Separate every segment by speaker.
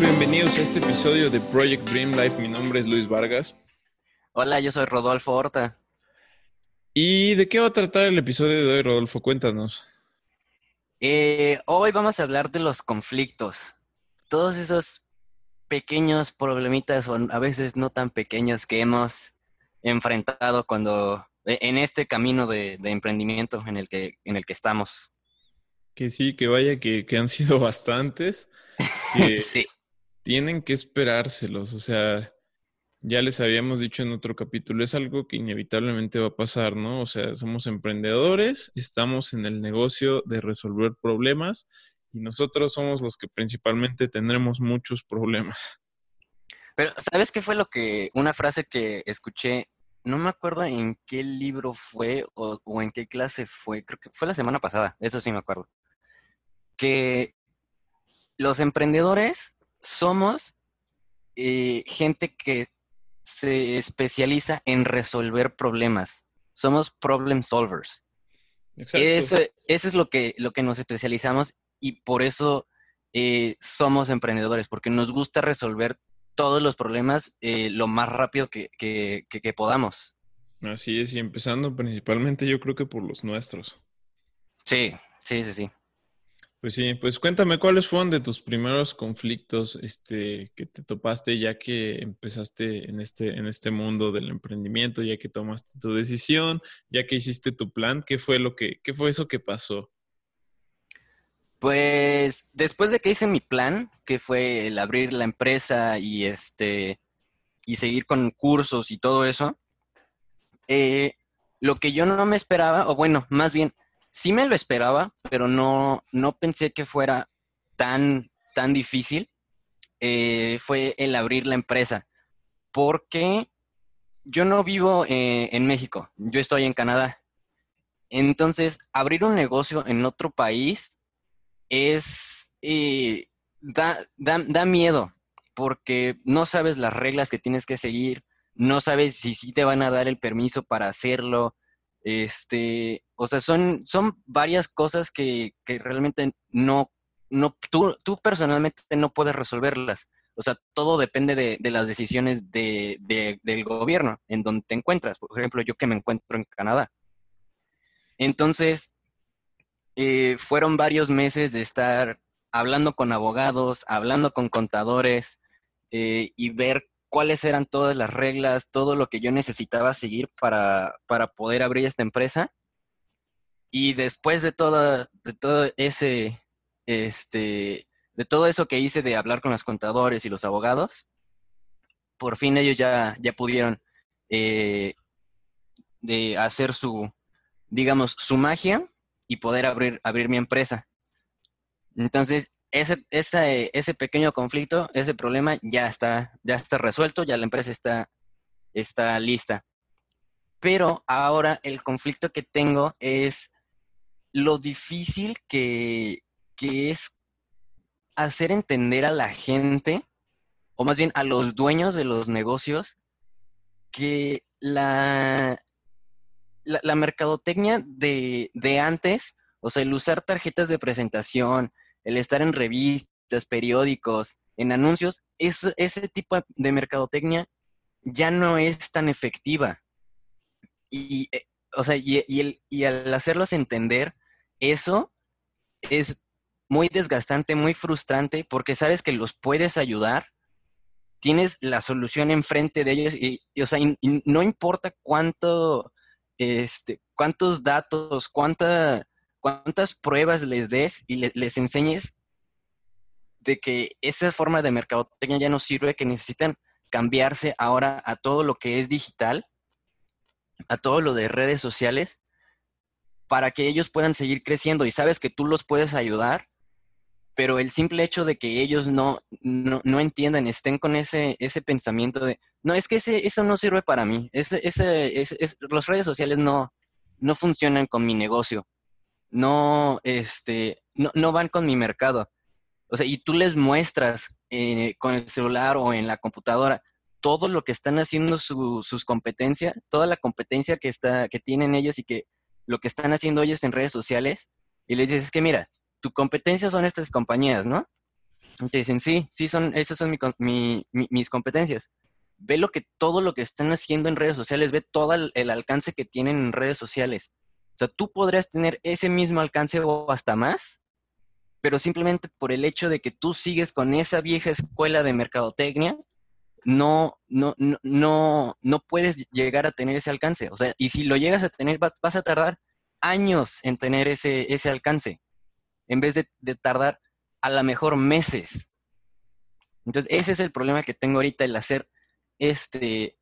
Speaker 1: tal? Bienvenidos a este episodio de Project Dream Life. Mi nombre es Luis Vargas.
Speaker 2: Hola, yo soy Rodolfo Horta.
Speaker 1: ¿Y de qué va a tratar el episodio de hoy, Rodolfo? Cuéntanos.
Speaker 2: Eh, hoy vamos a hablar de los conflictos. Todos esos pequeños problemitas o a veces no tan pequeños que hemos enfrentado cuando e, en este camino de, emprendimiento en el que en el que estamos.
Speaker 1: Que sí, que vaya que, que han sido bastantes.
Speaker 2: sí.
Speaker 1: Tienen que esperárselos, o sea, ya les habíamos dicho en otro capítulo, es algo que inevitablemente va a pasar, ¿no? O sea, somos emprendedores, estamos en el negocio de resolver problemas y nosotros somos los que principalmente tendremos muchos problemas.
Speaker 2: Pero, ¿sabes qué fue lo que, una frase que escuché? No me acuerdo en qué libro fue o, en qué clase fue, creo que fue la semana pasada, eso sí me acuerdo. Que los emprendedores somos eh, gente que se especializa en resolver problemas. Somos problem solvers. Eso, es lo que, lo que nos especializamos y por eso eh, somos emprendedores, porque nos gusta resolver todos los problemas eh, lo más rápido que, que podamos.
Speaker 1: Así es, y empezando principalmente yo creo que por los nuestros.
Speaker 2: Sí, sí, sí, sí.
Speaker 1: Pues sí, pues cuéntame cuáles fueron de tus primeros conflictos este, que te topaste ya que empezaste en este, en este mundo del emprendimiento, ya que tomaste tu decisión, ya que hiciste tu plan, ¿qué fue lo que, qué fue eso que pasó?
Speaker 2: Pues después de que hice mi plan, que fue el abrir la empresa y este y seguir con cursos y todo eso, eh, lo que yo no me esperaba, o bueno, más bien, sí me lo esperaba, pero no, no pensé que fuera tan, tan difícil. Eh, fue el abrir la empresa, porque yo no vivo eh, en México, yo estoy en Canadá. Entonces, abrir un negocio en otro país es, eh, da, da, miedo, porque no sabes las reglas que tienes que seguir, no sabes si sí te van a dar el permiso para hacerlo, este, o sea, son, son varias cosas que, realmente no, no tú, tú, personalmente no puedes resolverlas. O sea, todo depende de, las decisiones de, del gobierno en donde te encuentras. Por ejemplo, yo que me encuentro en Canadá. Entonces, eh, fueron varios meses de estar hablando con abogados, hablando con contadores eh, y ver cuáles eran todas las reglas, todo lo que yo necesitaba seguir para, poder abrir esta empresa. Y después de todo, de todo ese, este, de todo eso que hice de hablar con los contadores y los abogados, por fin ellos ya, ya pudieron eh, de hacer su, digamos, su magia y poder abrir, abrir mi empresa. Entonces, ese, ese, pequeño conflicto, ese problema ya está, ya está resuelto, ya la empresa está, está lista. Pero ahora el conflicto que tengo es lo difícil que, que es hacer entender a la gente, o más bien a los dueños de los negocios, que la, la, mercadotecnia de, de, antes, o sea, el usar tarjetas de presentación, el estar en revistas, periódicos, en anuncios, ese tipo de mercadotecnia ya no es tan efectiva. Y, eh, o sea, y, el, y al hacerlos entender, eso es muy desgastante, muy frustrante, porque sabes que los puedes ayudar, tienes la solución enfrente de ellos y, o sea, no importa cuánto, este, cuántos datos, cuánta, cuántas pruebas les des y les enseñes de que esa forma de mercadotecnia ya no sirve, que necesitan cambiarse ahora a todo lo que es digital, a todo lo de redes sociales, para que ellos puedan seguir creciendo. Y sabes que tú los puedes ayudar, pero el simple hecho de que ellos no, no, entiendan, estén con ese, ese pensamiento de, no, es que ese, eso no sirve para mí, ese, ese, las redes sociales no, no funcionan con mi negocio no, este, no, no van con mi mercado. O sea, y tú les muestras eh, con el celular o en la computadora todo lo que están haciendo sus competencias, toda la competencia que, está, que tienen ellos y que lo que están haciendo ellos en redes sociales, y les dices, es que mira, tu competencia son estas compañías, ¿no? Te dicen, sí, sí, son, esas son mis competencias. Ve lo que, todo lo que están haciendo en redes sociales, ve todo el, alcance que tienen en redes sociales. O sea, tú podrías tener ese mismo alcance o hasta más, pero simplemente por el hecho de que tú sigues con esa vieja escuela de mercadotecnia, no, no, no, no, puedes llegar a tener ese alcance. O sea, y si lo llegas a tener, vas a tardar años en tener ese, ese alcance, en vez de, tardar a lo mejor meses. Entonces, ese es el problema que tengo ahorita, el hacer este,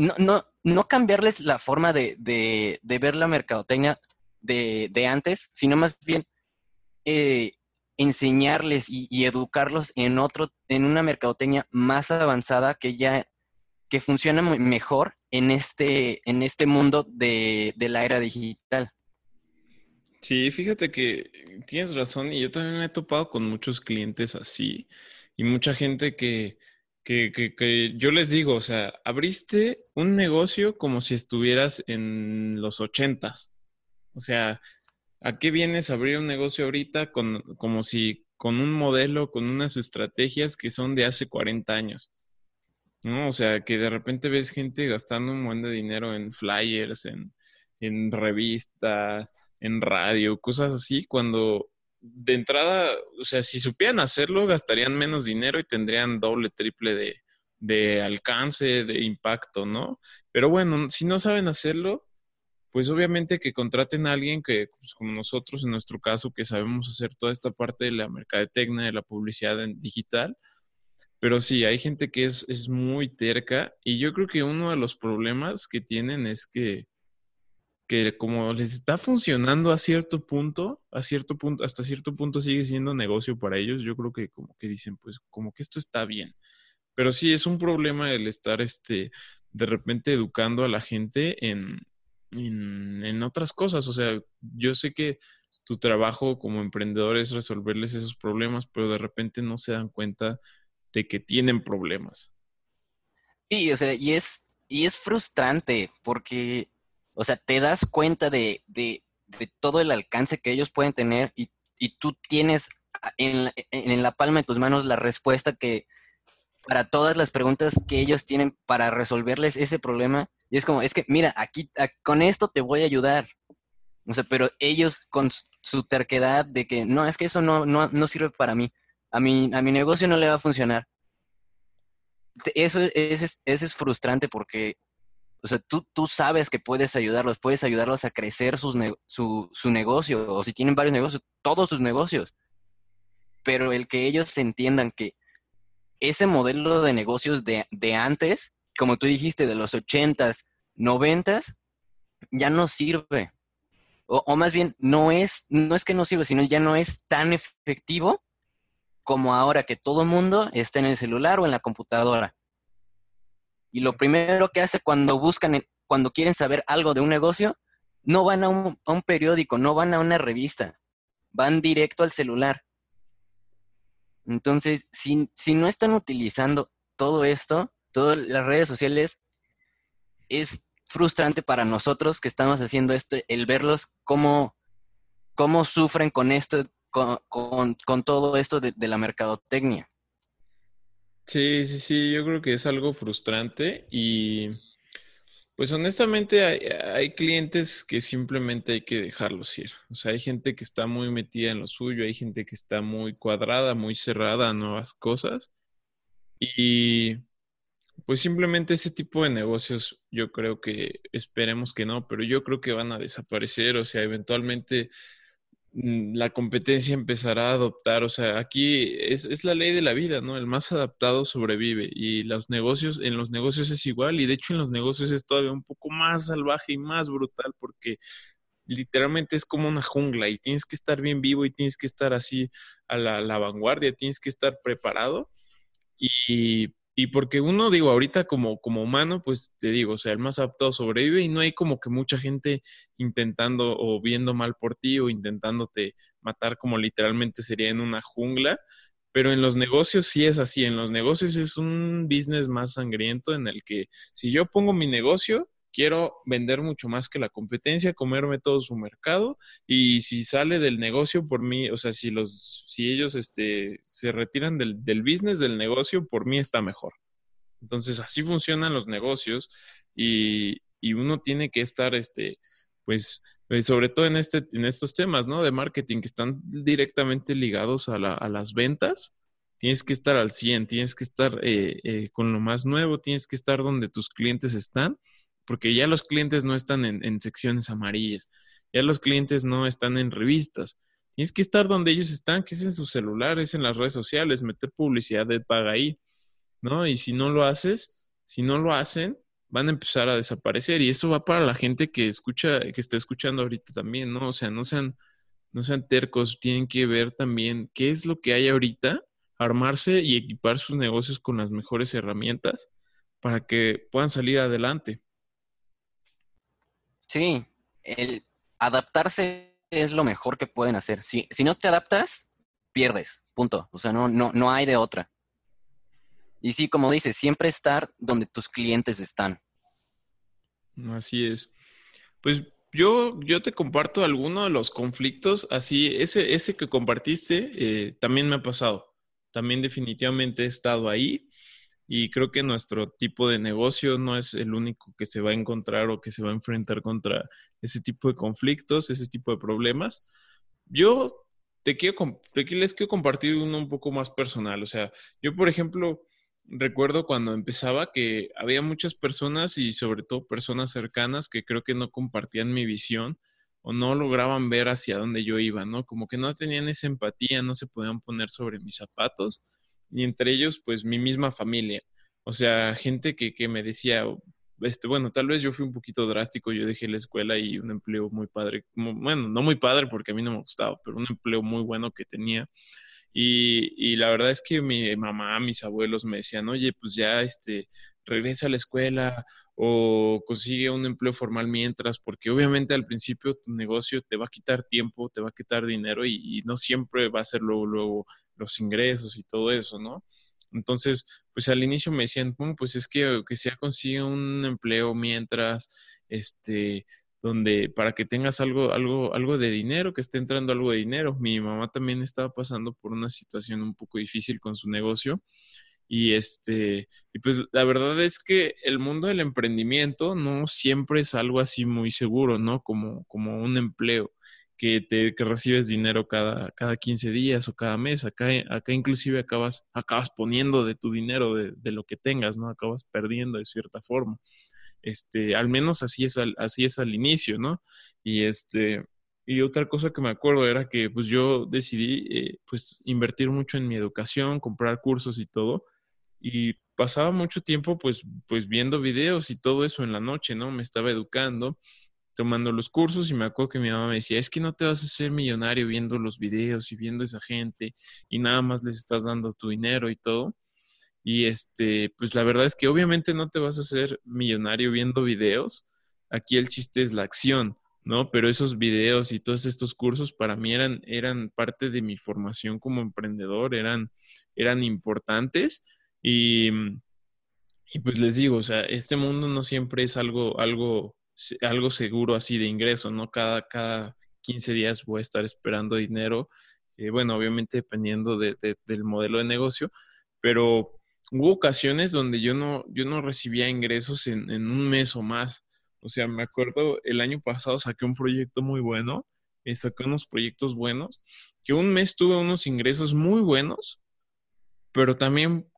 Speaker 2: no, no, no cambiarles la forma de, ver la mercadotecnia de, antes, sino más bien eh, enseñarles y, educarlos en otro, en una mercadotecnia más avanzada que ya que funciona mejor en este, en este mundo de, la era digital.
Speaker 1: Sí, fíjate que tienes razón y yo también me he topado con muchos clientes así y mucha gente que, que, yo les digo, o sea, abriste un negocio como si estuvieras en los ochentas. O sea, ¿A qué vienes a abrir un negocio ahorita con, como si con un modelo, con unas estrategias que son de hace 40 años? ¿No? O sea, que de repente ves gente gastando un buen de dinero en flyers, en, en revistas, en radio, cosas así, cuando de entrada, o sea, si supieran hacerlo, gastarían menos dinero y tendrían doble, triple de, de alcance, de impacto, ¿no? Pero bueno, si no saben hacerlo, pues obviamente que contraten a alguien que, pues, como nosotros en nuestro caso, que sabemos hacer toda esta parte de la mercadotecnia, de la publicidad digital, pero sí, hay gente que es, es muy terca y yo creo que uno de los problemas que tienen es que, que como les está funcionando a cierto punto, a cierto punto, hasta cierto punto sigue siendo negocio para ellos, yo creo que como que dicen, pues como que esto está bien. Pero sí, es un problema el estar este, de repente educando a la gente en, en, otras cosas. O sea, yo sé que tu trabajo como emprendedor es resolverles esos problemas, pero de repente no se dan cuenta de que tienen problemas.
Speaker 2: Sí, o sea, y es, y es frustrante porque, o sea, te das cuenta de, de, todo el alcance que ellos pueden tener y, y tú tienes en en la palma de tus manos la respuesta que para todas las preguntas que ellos tienen para resolverles ese problema y es como, es que, mira, aquí, con esto te voy a ayudar. O sea, pero ellos con su terquedad de que, no, es que eso no, no, no sirve para mí. A mi, a mi negocio no le va a funcionar. Eso, es, eso es frustrante porque, o sea, tú, tú sabes que puedes ayudarlos, puedes ayudarlos a crecer su, su negocio, o si tienen varios negocios, todos sus negocios. Pero el que ellos entiendan que ese modelo de negocios de, de antes como tú dijiste, de los 80s, 90s, ya no sirve. O, más bien, no es, no es que no sirva, sino ya no es tan efectivo como ahora que todo mundo está en el celular o en la computadora. Y lo primero que hace cuando buscan, cuando quieren saber algo de un negocio, no van a un, periódico, no van a una revista, van directo al celular. Entonces, si, si no están utilizando todo esto, todas las redes sociales, es frustrante para nosotros que estamos haciendo esto, el verlos cómo, cómo sufren con esto, con, todo esto de, la mercadotecnia.
Speaker 1: Sí, sí, sí, yo creo que es algo frustrante y pues honestamente hay, clientes que simplemente hay que dejarlos ir. O sea, hay gente que está muy metida en lo suyo, hay gente que está muy cuadrada, muy cerrada a nuevas cosas y pues simplemente ese tipo de negocios yo creo que esperemos que no, pero yo creo que van a desaparecer, o sea, eventualmente la competencia empezará a adoptar, o sea, aquí es, la ley de la vida, ¿no? El más adaptado sobrevive y los negocios, en los negocios es igual y de hecho en los negocios es todavía un poco más salvaje y más brutal porque literalmente es como una jungla y tienes que estar bien vivo y tienes que estar así a la, la vanguardia, tienes que estar preparado y y porque uno, digo, ahorita como, como humano, pues te digo, o sea, el más apto sobrevive y no hay como que mucha gente intentando o viendo mal por ti o intentándote matar como literalmente sería en una jungla. Pero en los negocios sí es así, en los negocios es un business más sangriento en el que si yo pongo mi negocio, quiero vender mucho más que la competencia, comerme todo su mercado y si sale del negocio por mí, o sea, si los, si ellos este, se retiran del, del business, del negocio, por mí está mejor. Entonces, así funcionan los negocios y, y uno tiene que estar, este, pues, eh, sobre todo en, este, en estos temas, ¿no? De marketing que están directamente ligados a, la, a las ventas. Tienes que estar al 100, tienes que estar eh, eh, con lo más nuevo, tienes que estar donde tus clientes están, porque ya los clientes no están en, secciones amarillas, ya los clientes no están en revistas. Tienes que estar donde ellos están, que es en sus celulares, en las redes sociales, meter publicidad de paga ahí, ¿no? Y si no lo haces, si no lo hacen, van a empezar a desaparecer. Y eso va para la gente que escucha, que está escuchando ahorita también, ¿no? O sea, no sean, no sean tercos, tienen que ver también qué es lo que hay ahorita, armarse y equipar sus negocios con las mejores herramientas para que puedan salir adelante.
Speaker 2: Sí, el adaptarse es lo mejor que pueden hacer. Si, si no te adaptas, pierdes, punto. O sea, no, no, no hay de otra. Y sí, como dices, siempre estar donde tus clientes están.
Speaker 1: Así es. Pues yo, yo te comparto algunos de los conflictos, así, ese, ese que compartiste eh, también me ha pasado. También definitivamente he estado ahí y creo que nuestro tipo de negocio no es el único que se va a encontrar o que se va a enfrentar contra ese tipo de conflictos, ese tipo de problemas. Yo te quiero, te, les quiero compartir uno un poco más personal. O sea, yo, por ejemplo, recuerdo cuando empezaba que había muchas personas y sobre todo personas cercanas que creo que no compartían mi visión o no lograban ver hacia dónde yo iba, ¿no? Como que no tenían esa empatía, no se podían poner sobre mis zapatos y entre ellos pues mi misma familia. O sea, gente que, que me decía, este, bueno, tal vez yo fui un poquito drástico, yo dejé la escuela y un empleo muy padre, bueno, no muy padre porque a mí no me gustaba, pero un empleo muy bueno que tenía y, la verdad es que mi mamá, mis abuelos me decían, oye, pues ya este, regresa a la escuela o consigue un empleo formal mientras, porque obviamente al principio tu negocio te va a quitar tiempo, te va a quitar dinero y, no siempre va a ser luego, luego los ingresos y todo eso, ¿no? Entonces, pues al inicio me decían, pues es que que sea consigue un empleo mientras, este, donde para que tengas algo, algo, algo de dinero, que esté entrando algo de dinero. Mi mamá también estaba pasando por una situación un poco difícil con su negocio. Y este, y pues la verdad es que el mundo del emprendimiento no siempre es algo así muy seguro, ¿no? Como, como un empleo que te que recibes dinero cada, cada 15 días o cada mes. Acá, acá inclusive acabas, acabas poniendo de tu dinero, de, de lo que tengas, ¿no? Acabas perdiendo de cierta forma. Este, al menos así es al, así es al inicio, ¿no? Y este, y otra cosa que me acuerdo era que pues yo decidí eh, pues invertir mucho en mi educación, comprar cursos y todo. Y pasaba mucho tiempo pues, pues viendo videos y todo eso en la noche, ¿no? Me estaba educando, tomando los cursos y me acuerdo que mi mamá me decía, es que no te vas a hacer millonario viendo los videos y viendo a esa gente y nada más les estás dando tu dinero y todo. Y este, pues la verdad es que obviamente no te vas a hacer millonario viendo videos. Aquí el chiste es la acción, ¿no? Pero esos videos y todos estos cursos para mí eran, eran parte de mi formación como emprendedor, eran, eran importantes. Y, y pues les digo, o sea, este mundo no siempre es algo, algo, algo seguro así de ingreso, ¿no? Cada, cada 15 días voy a estar esperando dinero. Eh, bueno, obviamente dependiendo de, del modelo de negocio, pero hubo ocasiones donde yo no, yo no recibía ingresos en, un mes o más. O sea, me acuerdo, el año pasado saqué un proyecto muy bueno, eh, saqué unos proyectos buenos, que un mes tuve unos ingresos muy buenos, pero también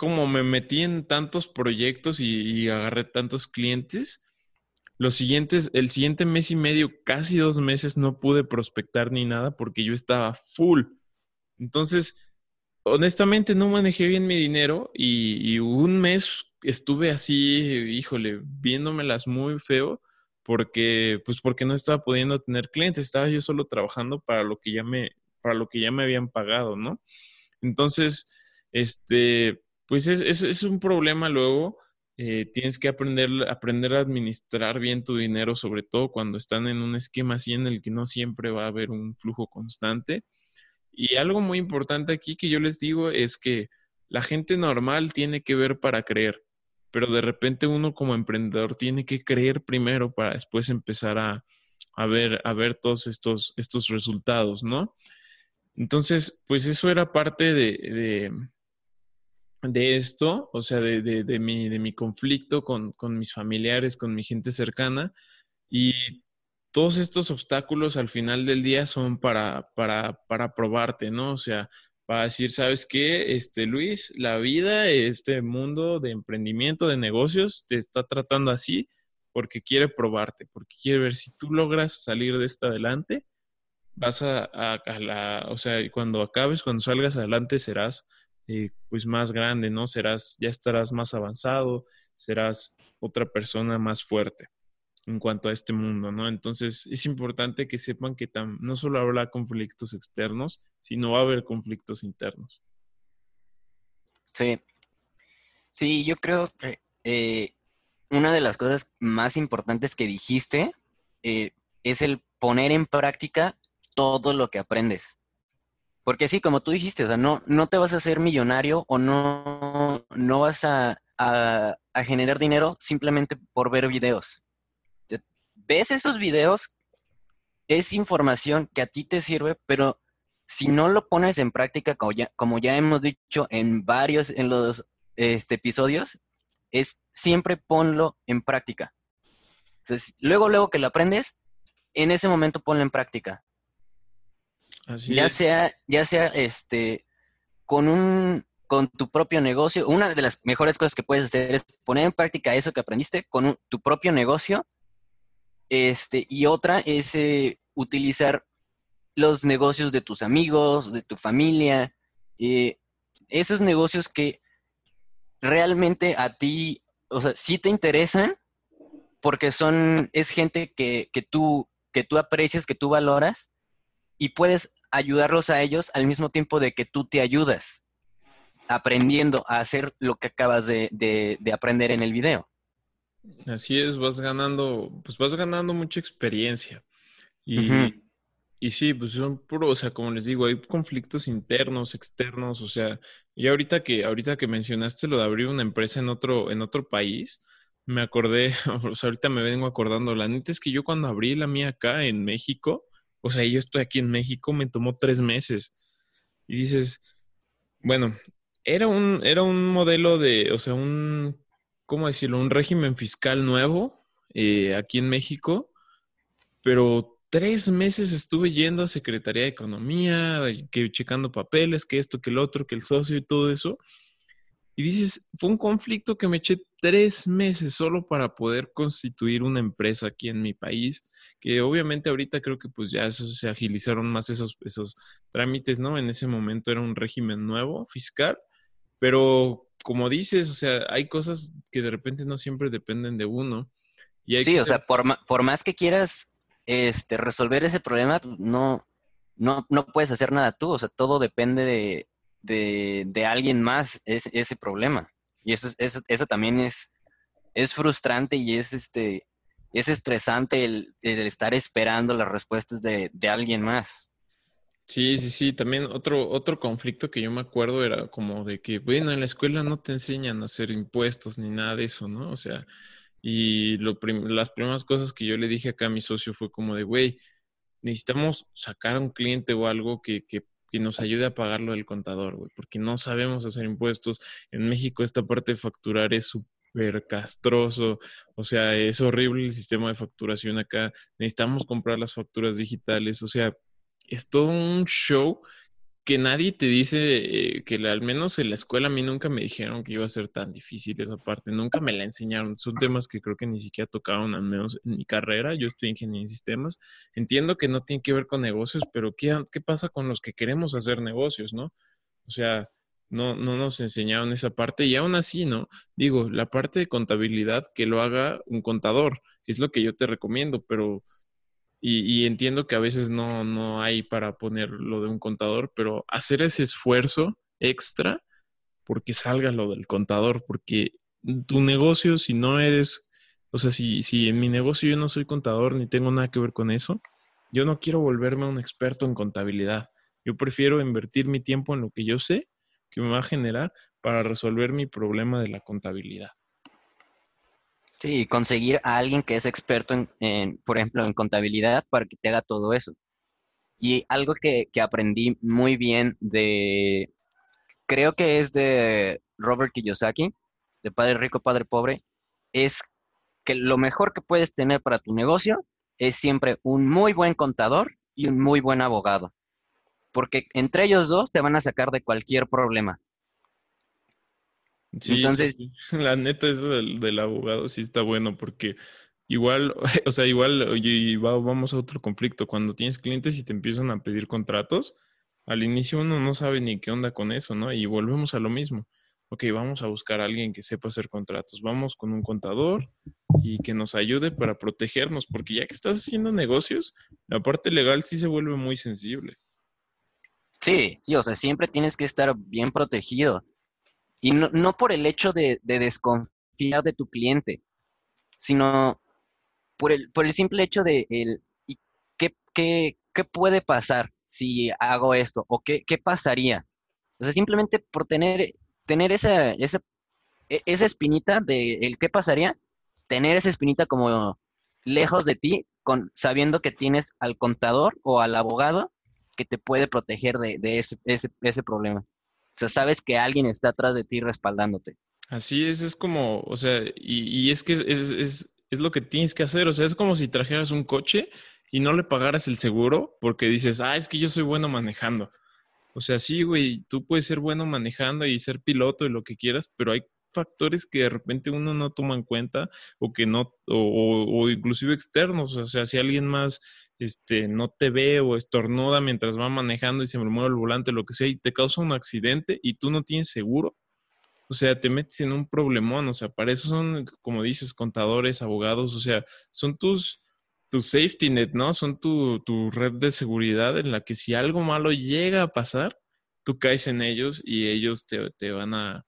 Speaker 1: como me metí en tantos proyectos y, agarré tantos clientes, los siguientes, el siguiente mes y medio, casi dos meses, no pude prospectar ni nada porque yo estaba full. Entonces, honestamente no manejé bien mi dinero y, un mes estuve así, híjole, viéndomelas muy feo porque, pues porque no estaba pudiendo tener clientes, estaba yo solo trabajando para lo que ya me, para lo que ya me habían pagado, ¿no? Entonces, este, pues es, es, un problema luego. Eh, tienes que aprender, aprender a administrar bien tu dinero, sobre todo cuando están en un esquema así en el que no siempre va a haber un flujo constante. Y algo muy importante aquí que yo les digo es que la gente normal tiene que ver para creer. pero de repente uno como emprendedor tiene que creer primero para después empezar a, ver, a ver todos estos, estos resultados, ¿no? Entonces, pues eso era parte de, esto, o sea, de, de, mi, de mi conflicto con, con mis familiares, con mi gente cercana. Y todos estos obstáculos al final del día son para, para, para probarte, ¿no? O sea, para decir, ¿sabes qué? Este, Luis, la vida, este mundo de emprendimiento, de negocios, te está tratando así porque quiere probarte, porque quiere ver si tú logras salir de esta adelante, vas a, a, la, o sea, cuando acabes, cuando salgas adelante, serás eh, pues más grande, ¿no? Serás, ya estarás más avanzado, serás otra persona más fuerte en cuanto a este mundo, ¿no? Entonces es importante que sepan que no solo habrá conflictos externos, sino va a haber conflictos internos.
Speaker 2: Sí, sí, yo creo que eh, una de las cosas más importantes que dijiste eh, es el poner en práctica todo lo que aprendes. Porque sí, como tú dijiste, o sea, no, no te vas a hacer millonario o no, no vas a, a generar dinero simplemente por ver videos ves esos videos, es información que a ti te sirve, pero si no lo pones en práctica, como ya, hemos dicho en varios, en los este, episodios, es siempre ponlo en práctica. Entonces, luego, luego que lo aprendes, en ese momento ponlo en práctica. Ya sea, ya sea este, con un, con tu propio negocio. Una de las mejores cosas que puedes hacer es poner en práctica eso que aprendiste con tu propio negocio este, y otra es eh, utilizar los negocios de tus amigos, de tu familia, eh, esos negocios que realmente a ti, o sea, sí te interesan porque son, es gente que, que, tú, que tú aprecias, que tú valoras y puedes ayudarlos a ellos al mismo tiempo de que tú te ayudas aprendiendo a hacer lo que acabas de, de aprender en el video.
Speaker 1: Así es, vas ganando, pues vas ganando mucha experiencia. Y, y sí, pues son puro, o sea, como les digo, hay conflictos internos, externos, o sea, y ahorita que, ahorita que mencionaste lo de abrir una empresa en otro, en otro país, me acordé, o sea, ahorita me vengo acordando, la neta es que yo cuando abrí la mía acá en México, o sea, yo estoy aquí en México, me tomó tres meses. Y dices, bueno, era un, era un modelo de, o sea, un ¿cómo decirlo? Un régimen fiscal nuevo eh, aquí en México, pero tres meses estuve yendo a Secretaría de Economía, que checando papeles, que esto, que el otro, que el socio y todo eso. Y dices, fue un conflicto que me eché tres meses solo para poder constituir una empresa aquí en mi país, que obviamente ahorita creo que pues ya eso, se agilizaron más esos, esos trámites, ¿no? En ese momento era un régimen nuevo fiscal, pero como dices, o sea, hay cosas que de repente no siempre dependen de uno.
Speaker 2: Y sí, o sea, por, por, más que quieras este, resolver ese problema, no, no, no puedes hacer nada tú, o sea, todo depende de, de, alguien más, ese, ese problema. Y eso, eso, eso también es, es frustrante y es, este, es estresante el, el estar esperando las respuestas de, de alguien más.
Speaker 1: Sí, sí, sí. También otro, otro conflicto que yo me acuerdo era como de que, bueno, en la escuela no te enseñan a hacer impuestos ni nada de eso, ¿no? O sea, y lo las primeras cosas que yo le dije acá a mi socio fue como de, güey, necesitamos sacar a un cliente o algo que, que, que nos ayude a pagarlo del contador, güey, porque no sabemos hacer impuestos. En México esta parte de facturar es súper castroso, o sea, es horrible el sistema de facturación acá. Necesitamos comprar las facturas digitales, o sea, es todo un show que nadie te dice eh, que al menos en la escuela a mí nunca me dijeron que iba a ser tan difícil esa parte, nunca me la enseñaron. Son temas que creo que ni siquiera tocaron, al menos en mi carrera. Yo estoy en en sistemas. Entiendo que no tiene que ver con negocios, pero ¿qué, qué pasa con los que queremos hacer negocios, no? O sea, no, no nos enseñaron esa parte y aún así, ¿no? Digo, la parte de contabilidad que lo haga un contador, es lo que yo te recomiendo, pero y, entiendo que a veces no, no hay para poner lo de un contador, pero hacer ese esfuerzo extra porque salga lo del contador, porque tu negocio, si no eres, o sea, si, si en mi negocio yo no soy contador ni tengo nada que ver con eso, yo no quiero volverme un experto en contabilidad. Yo prefiero invertir mi tiempo en lo que yo sé que me va a generar para resolver mi problema de la contabilidad.
Speaker 2: Sí, conseguir a alguien que es experto en, por ejemplo, en contabilidad para que te haga todo eso. Y algo que, que aprendí muy bien de, creo que es de Robert Kiyosaki, de Padre Rico, Padre Pobre, es que lo mejor que puedes tener para tu negocio es siempre un muy buen contador y un muy buen abogado, porque entre ellos dos te van a sacar de cualquier problema.
Speaker 1: Sí, Entonces, la neta eso del, abogado sí está bueno porque igual, o sea, igual y vamos a otro conflicto. Cuando tienes clientes y te empiezan a pedir contratos, al inicio uno no sabe ni qué onda con eso, ¿no? Y volvemos a lo mismo. Ok, vamos a buscar a alguien que sepa hacer contratos. Vamos con un contador y que nos ayude para protegernos, porque ya que estás haciendo negocios, la parte legal sí se vuelve muy sensible.
Speaker 2: Sí, sí, o sea, siempre tienes que estar bien protegido. Y no, por el hecho de, desconfiar de tu cliente, sino por el, por el simple hecho de el, ¿qué, qué, qué puede pasar si hago esto? ¿O qué, qué pasaría? O sea, simplemente por tener, tener esa, esa, e, esa espinita de el qué pasaría, tener esa espinita como lejos de ti, con, sabiendo que tienes al contador o al abogado que te puede proteger de, ese, ese, ese problema. O sea, sabes que alguien está atrás de ti respaldándote.
Speaker 1: Así es, es como, o sea, y, es que es, lo que tienes que hacer, o sea, es como si trajeras un coche y no le pagaras el seguro porque dices, ah, es que yo soy bueno manejando. O sea, sí, güey, tú puedes ser bueno manejando y ser piloto y lo que quieras, pero hay factores que de repente uno no toma en cuenta o que no, o, o inclusive externos. O sea, si alguien más este, no te ve o estornuda mientras va manejando y se me mueve el volante, lo que sea, y te causa un accidente y tú no tienes seguro, o sea, te metes en un problemón, o sea, para eso son, como dices, contadores, abogados, o sea, son tus, tu safety net, ¿no? Son tu, tu red de seguridad en la que si algo malo llega a pasar, tú caes en ellos y ellos te, te van a,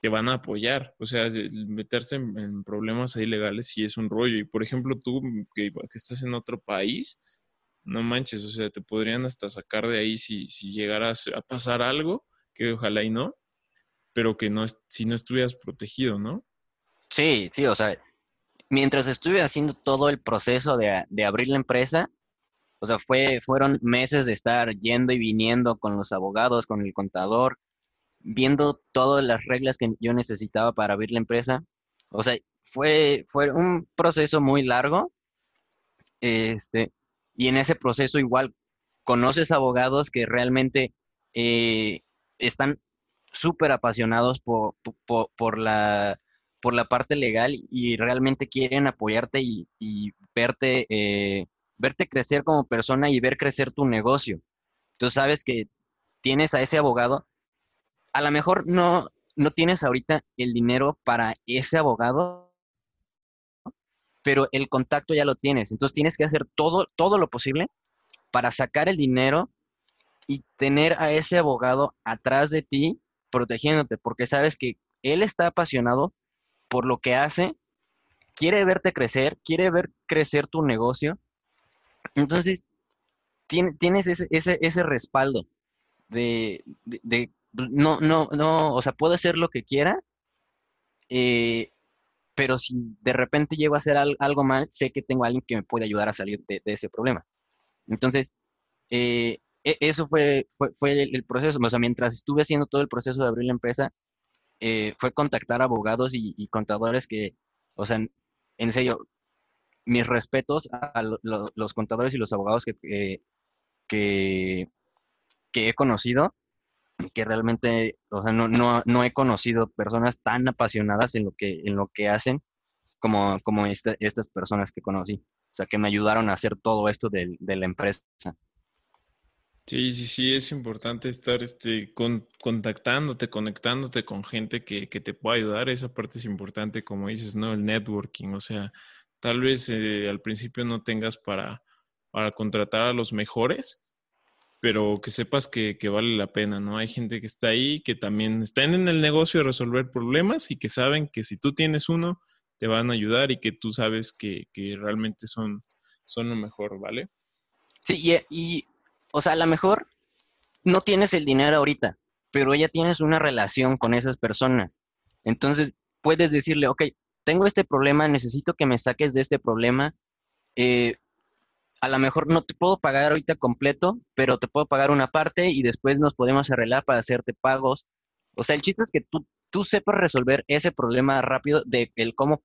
Speaker 1: te van a apoyar. O sea, meterse en, problemas ahí legales sí es un rollo. Y por ejemplo, tú que, estás en otro país, no manches, o sea, te podrían hasta sacar de ahí si, si llegaras a pasar algo, que ojalá y no, pero que no, si no estuvieras protegido, ¿no?
Speaker 2: Sí, sí, o sea, mientras estuve haciendo todo el proceso de, de abrir la empresa, o sea, fue, fueron meses de estar yendo y viniendo con los abogados, con el contador, viendo todas las reglas que yo necesitaba para abrir la empresa. O sea, fue, fue un proceso muy largo. Este, y en ese proceso igual conoces abogados que realmente eh, están súper apasionados por, por, la, por la parte legal y realmente quieren apoyarte y, verte, eh, verte crecer como persona y ver crecer tu negocio. Tú sabes que tienes a ese abogado a lo mejor no, no tienes ahorita el dinero para ese abogado, pero el contacto ya lo tienes. Entonces tienes que hacer todo, todo lo posible para sacar el dinero y tener a ese abogado atrás de ti protegiéndote, porque sabes que él está apasionado por lo que hace, quiere verte crecer, quiere ver crecer tu negocio. Entonces, tienes ese, ese, ese respaldo de, de, no, no, no, o sea, puedo hacer lo que quiera, eh, pero si de repente llego a hacer algo mal, sé que tengo a alguien que me puede ayudar a salir de, ese problema. Entonces, eh, e, eso fue, fue, el, proceso. O sea, mientras estuve haciendo todo el proceso de abrir la empresa, eh, fue contactar abogados y, contadores que, o sea, en, serio, mis respetos a los contadores y los abogados que, que, que he conocido que realmente, o sea, no, no, no, he conocido personas tan apasionadas en lo que, en lo que hacen como, como estas personas que conocí. O sea, que me ayudaron a hacer todo esto de, de la empresa.
Speaker 1: Sí, sí, sí, es importante estar este, con, contactándote, conectándote con gente que, que, te pueda ayudar. Esa parte es importante, como dices, ¿no? El networking. O sea, tal vez eh, al principio no tengas para, para contratar a los mejores, pero que sepas que, vale la pena, ¿no? Hay gente que está ahí, que también están en el negocio de resolver problemas y que saben que si tú tienes uno, te van a ayudar y que tú sabes que, realmente son, son lo mejor, ¿vale?
Speaker 2: Sí, y, o sea, a lo mejor no tienes el dinero ahorita, pero ya tienes una relación con esas personas. Entonces, puedes decirle, ok, tengo este problema, necesito que me saques de este problema. Eh, a lo mejor no te puedo pagar ahorita completo, pero te puedo pagar una parte y después nos podemos arreglar para hacerte pagos. O sea, el chiste es que tú, tú sepas resolver ese problema rápido de el cómo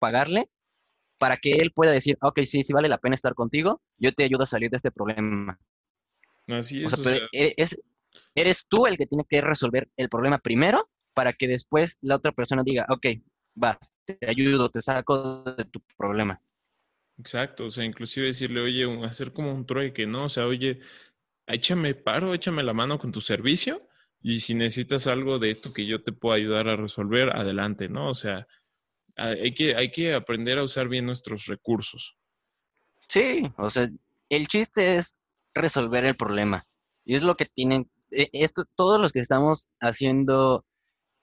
Speaker 2: pagarle para que él pueda decir, ok, sí, sí vale la pena estar contigo, yo te ayudo a salir de este problema.
Speaker 1: Así es.
Speaker 2: eres, eres tú el que tiene que resolver el problema primero para que después la otra persona diga, ok, va, te ayudo, te saco de tu problema.
Speaker 1: Exacto, o sea, inclusive decirle, oye, hacer como un trueque, ¿no? O sea, oye, échame paro, échame la mano con tu servicio y si necesitas algo de esto que yo te puedo ayudar a resolver, adelante, ¿no? O sea, hay que, hay que aprender a usar bien nuestros recursos.
Speaker 2: Sí, o sea, el chiste es resolver el problema. Y es lo que tienen, e, esto, todos los que estamos haciendo,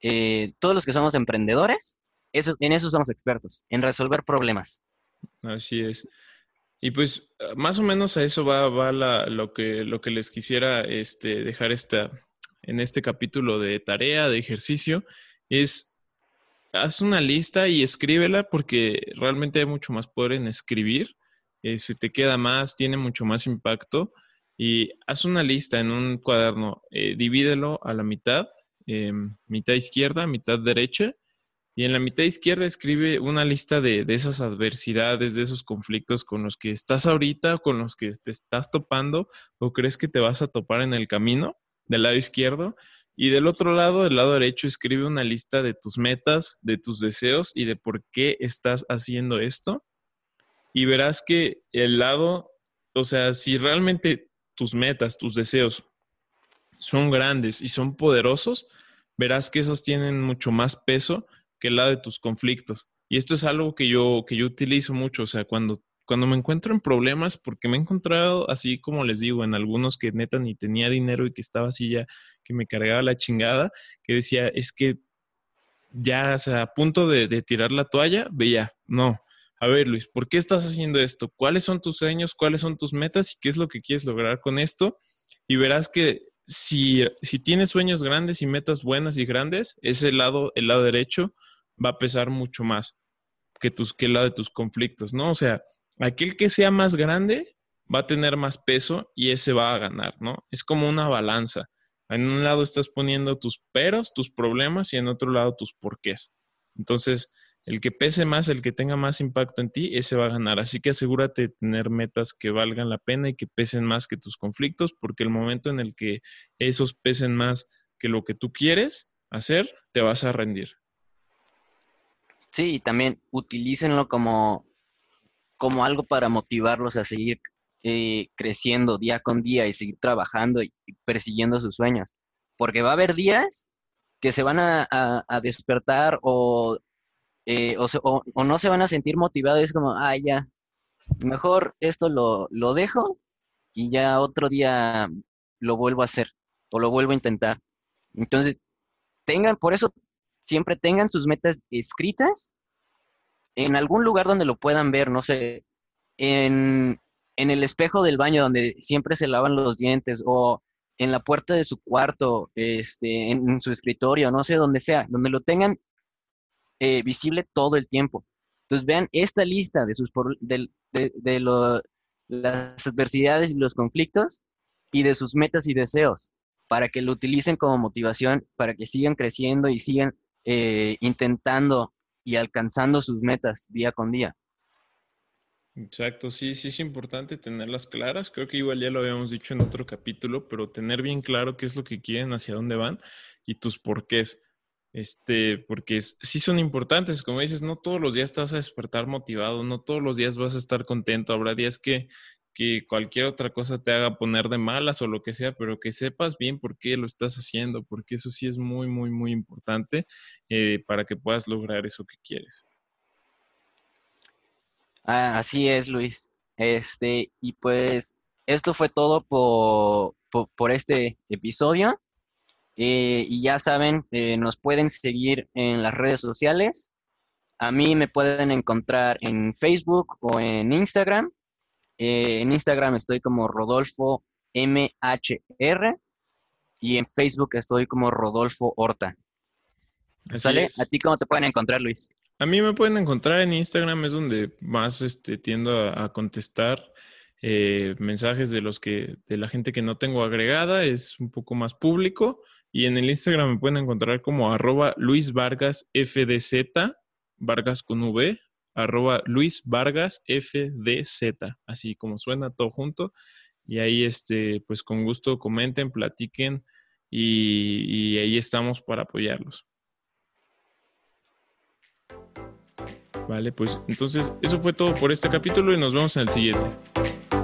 Speaker 2: eh, todos los que somos emprendedores, eso, en eso somos expertos, en resolver problemas.
Speaker 1: Así es. Y pues más o menos a eso va, va lo, que, lo que les quisiera este, dejar esta, en este capítulo de tarea, de ejercicio, es haz una lista y escríbela porque realmente hay mucho más poder en escribir. Eh, si te queda más, tiene mucho más impacto. Y haz una lista en un cuaderno, eh, divídelo a la mitad, em, mitad izquierda, mitad derecha, y en la mitad izquierda escribe una lista de, esas adversidades, de esos conflictos con los que estás ahorita, con los que te estás topando o crees que te vas a topar en el camino del lado izquierdo. Y del otro lado, del lado derecho, escribe una lista de tus metas, de tus deseos y de por qué estás haciendo esto. Y verás que el lado, o sea, si realmente tus metas, tus deseos son grandes y son poderosos, verás que esos tienen mucho más peso que el lado de tus conflictos. Y esto es algo que yo, que yo utilizo mucho, o sea, cuando, cuando me encuentro en problemas, porque me he encontrado, así como les digo, en algunos que neta ni tenía dinero y que estaba así ya, que me cargaba la chingada, que decía, es que ya, o sea, a punto de, de tirar la toalla, veía, no, a ver Luis, ¿por qué estás haciendo esto? ¿Cuáles son tus sueños? ¿Cuáles son tus metas? ¿Y qué es lo que quieres lograr con esto? Y verás que si, si tienes sueños grandes y metas buenas y grandes, ese lado, el lado derecho, va a pesar mucho más que, tus, que el lado de tus conflictos, ¿no? O sea, aquel que sea más grande va a tener más peso y ese va a ganar, ¿no? Es como una balanza. En un lado estás poniendo tus peros, tus problemas y en otro lado tus porqués. Entonces, el que pese más, el que tenga más impacto en ti, ese va a ganar. Así que asegúrate de tener metas que valgan la pena y que pesen más que tus conflictos, porque el momento en el que esos pesen más que lo que tú quieres hacer, te vas a rendir.
Speaker 2: Sí, y también utilícenlo como, como algo para motivarlos a seguir eh, creciendo día con día y seguir trabajando y, persiguiendo sus sueños. Porque va a haber días que se van a, a despertar o eh, o, no se van a sentir motivados, es como, ah, ya, mejor esto lo, dejo y ya otro día lo vuelvo a hacer o lo vuelvo a intentar. Entonces, tengan, por eso siempre tengan sus metas escritas en algún lugar donde lo puedan ver, no sé, en, en el espejo del baño donde siempre se lavan los dientes o en la puerta de su cuarto, este, en, en su escritorio, no sé, donde sea, donde lo tengan eh, visible todo el tiempo. Entonces vean esta lista de, sus, de, de, las adversidades y los conflictos y de sus metas y deseos para que lo utilicen como motivación, para que sigan creciendo y sigan eh, intentando y alcanzando sus metas día con día.
Speaker 1: Exacto, sí, sí es importante tenerlas claras. Creo que igual ya lo habíamos dicho en otro capítulo, pero tener bien claro qué es lo que quieren, hacia dónde van y tus porqués. Este, porque sí son importantes, como dices, no todos los días te vas a despertar motivado, no todos los días vas a estar contento, habrá días que, que cualquier otra cosa te haga poner de malas o lo que sea, pero que sepas bien por qué lo estás haciendo, porque eso sí es muy, muy, muy importante eh, para que puedas lograr eso que quieres.
Speaker 2: Ah, así es, Luis. Este, y pues esto fue todo por, por este episodio. Eh, y ya saben, eh, nos pueden seguir en las redes sociales. A mí me pueden encontrar en Facebook o en Instagram. Eh, en Instagram estoy como Rodolfo MHR y en Facebook estoy como Rodolfo Horta. ¿Sale? ¿A ti cómo te pueden encontrar, Luis?
Speaker 1: A mí me pueden encontrar en Instagram, es donde más este, tiendo a, contestar eh, mensajes de los que, de la gente que no tengo agregada, es un poco más público. Y en el Instagram me pueden encontrar como arroba Luis Vargas FDZ, Vargas con V, arroba Luis Vargas FDZ, así como suena todo junto. Y ahí, este, pues con gusto comenten, platiquen y, y ahí estamos para apoyarlos. Vale, pues entonces eso fue todo por este capítulo y nos vemos en el siguiente.